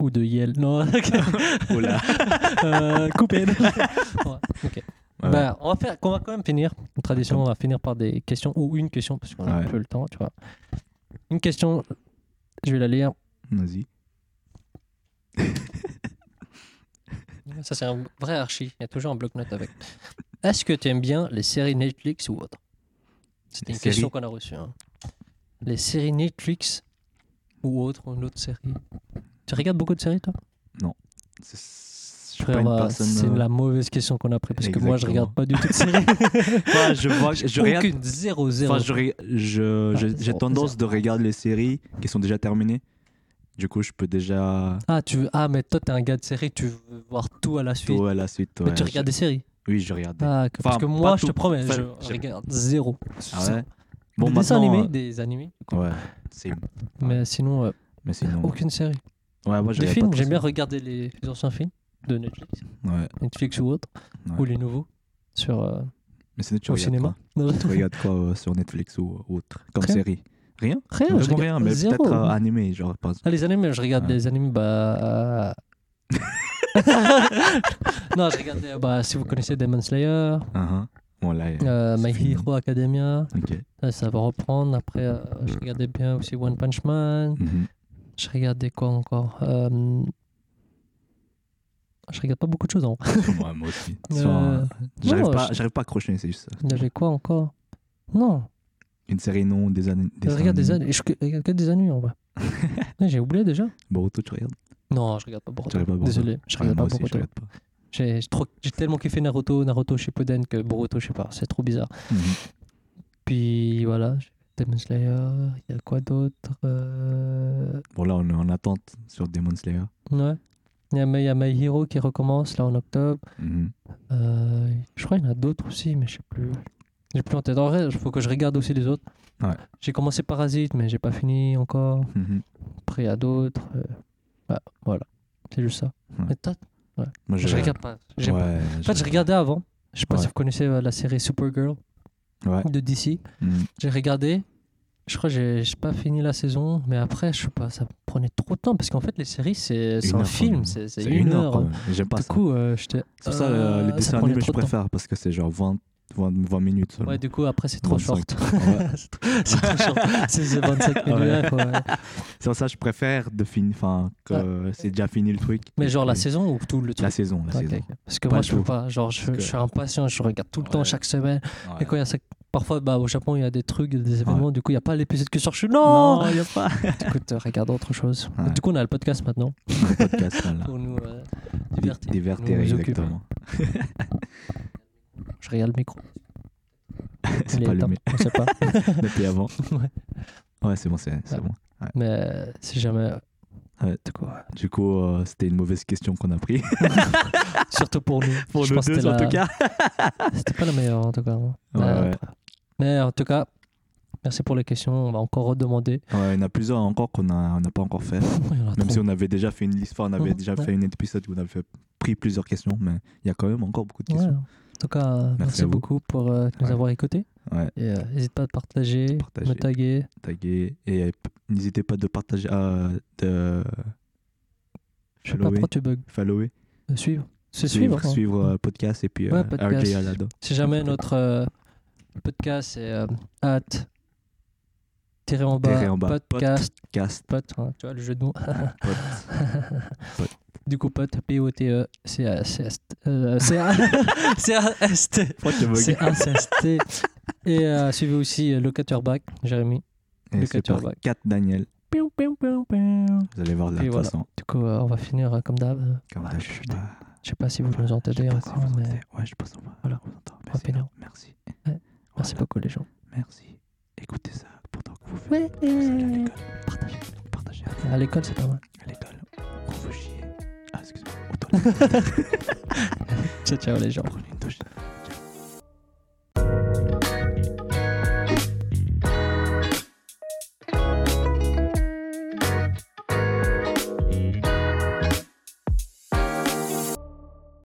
Ou de Yale. Non, là. Euh, coupé. Ouais, ok. Ouais, Bah, on, va faire, on va quand même finir. Une tradition, on va finir par des questions ou une question parce qu'on a Ouais. peu le temps, tu vois. Une question, je vais la lire. Vas-y. Ça, c'est un vrai archi. Il y a toujours un bloc-notes avec. Est-ce que tu aimes bien les séries Netflix ou autres? C'était une question qu'on a reçue. hein. Les séries Netflix ou autres, ou une autre série? Tu regardes beaucoup de séries, toi? Personne. c'est euh, la mauvaise question qu'on a pris parce que moi, je regarde pas du tout de séries. Enfin, je vois, je regarde. Aucune, zéro, zéro. Enfin, je, ré- je- Ah, je- j'ai tendance zéro. de regarder les séries qui sont déjà terminées. Du coup, je peux déjà Ah, tu veux... ah, mais toi, t'es un gars de série, tu veux voir tout à la suite. tout à la suite. mais ouais, tu je- regardes des séries? Oui, je regarde. ah, que- Parce que moi, je te promets, Enfin, je j'ai- regarde zéro. Ah ouais? Bon, des dessins animés, euh, des animés. Ouais, c'est. Mais sinon, euh, Mais sinon. aucune série. Ouais, moi, Des films, j'aime bien regarder les anciens films de Netflix, Ouais, Netflix ou autres, ouais. ou les nouveaux sur euh, Mais tu au cinéma. quoi Tu regardes quoi euh, sur Netflix ou autre Comme Rien. série? Rien? Rien, je regarde rien, mais peut-être euh, animé, genre. Pas... Ah, les animés, je regarde les animés, bah. euh, non, je regarde, euh, bah, si vous connaissez Demon Slayer. Bon, là, euh, c'est My fini. Hero Academia, Ok. ça, ça va reprendre. Après, euh, je regardais bien aussi One Punch Man. Mhm. Je regardais quoi encore Euh, Je regarde pas beaucoup de choses en vrai. Ouais, moi aussi. Euh, J'arrive non, pas, je- pas à accrocher, c'est juste ça. Il y avait quoi encore? Non, Une série non, des années. je regarde des animés. Je regarde que des animés en vrai. J'ai oublié déjà. Boruto, tu regardes? Non, je regarde pas Boruto. Pas Désolé, je Ouais, regarde moi pas Boruto. J'ai tellement kiffé Naruto, Naruto Shippuden que Boruto, je sais pas, c'est trop bizarre. Mhm. Puis voilà, Demon Slayer, il y a quoi d'autre Euh, Bon, là, on est en attente sur Demon Slayer. Ouais. Il y, a, il y a My Hero qui recommence là en octobre. Mhm. Euh, je crois qu'il y en a d'autres aussi, mais je sais plus. J'ai plus en tête. En vrai, il faut que je regarde aussi les autres. Ouais. J'ai commencé Parasite, mais j'ai pas fini encore. Mhm. Après, il y a d'autres. euh, bah, voilà, c'est juste ça. Ouais. Mais toi, Moi, je, regarde pas. J'aime pas. Ouais, En fait, je regardais avant. Je sais pas Ouais. si vous connaissez la série Supergirl Ouais. de DC. Mhm. J'ai regardé. Je crois que j'ai pas fini la saison, mais après, je sais pas, ça prenait trop de temps parce qu'en fait, les séries, c'est un heure, film, c'est une heure. même. J'aime pas Du ça. coup, euh, j'étais. C'est pour ça, euh, euh, les ça dessins prenait animés, je préfère parce que c'est genre 20, 20, 20 minutes seulement. Ouais, du coup, après, c'est trop 25. short. Ouais. c'est trop, short. C'est c'est 25 minutes. Ouais. ouais. C'est pour ça que je préfère de finir, enfin, que c'est déjà fini le truc. Mais genre la saison ou tout le truc? La saison, la Ok, saison. Parce que Pas moi, je peux pas. Genre, je, que- suis impatient, je regarde tout le temps, chaque semaine. Et quand il y a ça- Parfois, bah, au Japon, il y a des trucs, des événements. Du coup, il n'y a pas l'épisode sort. Je suis non, il n'y a pas. Écoute, euh, regarde autre chose. Ouais. Du coup, on a le podcast maintenant Le podcast, là. pour nous euh, Di- divertir. Divertir, nous exactement. Je regarde le micro. C'est pas temps, allumé On sait pas. depuis avant. Ouais. Ouais, c'est bon, c'est c'est Ouais. bon. Mais euh, si jamais. Ouais. Du coup. Du coup, euh, c'était une mauvaise question qu'on a pris. Surtout pour nous. Pour Je nous pense deux, en la- tout cas. C'était pas la meilleure en tout cas. Ouais, Mais, ouais. mais en tout cas, merci pour les questions. On va encore redemander. Ouais, il y en a plusieurs encore qu'on n'a on n'a pas encore fait. En a Même trop. si on avait déjà fait une liste, enfin, on avait déjà fait un épisode où on avait pris plusieurs questions, mais il y a quand même encore beaucoup de Ouais. questions. En tout cas, merci, à beaucoup pour euh, nous Ouais. avoir écoutés. Ouais, euh, n'hésite pas à partager, Partager. me taguer. taguer. Et euh, n'hésitez pas de partager, euh, de Je sais pas pourquoi tu bugs. follower, Suivre. C'est suivre. suivre, hein. suivre podcast et puis Ouais, podcast. RJ Alado. Si jamais notre podcast c'est at tiré en bas, podcast Cast, pote, hein, tu vois le jeu de mots. pod. Pod. Du coup pote P O T E C A C S T euh, C A C A S T Pourquoi tu bugs C A C S T et euh, suivez aussi euh, Locateur Back Jérémy. Et par back. Kat Daniel. Vous allez voir de la voilà. façon. Du coup euh, on va finir euh, comme d'hab. Comme d'hab. je Je sais pas si vous nous entendez si vous mais entendez. Ouais, je pense qu'on va. Voilà. on entend. Merci. merci Voilà. beaucoup les gens. Merci. Écoutez ça pendant que vous Ouais. faites vous allez à l'école. Partagez. Partagez À l'école c'est pas mal. à l'école. On veut chier. Ah, excusez-moi. Auto. Ciao ciao les gens.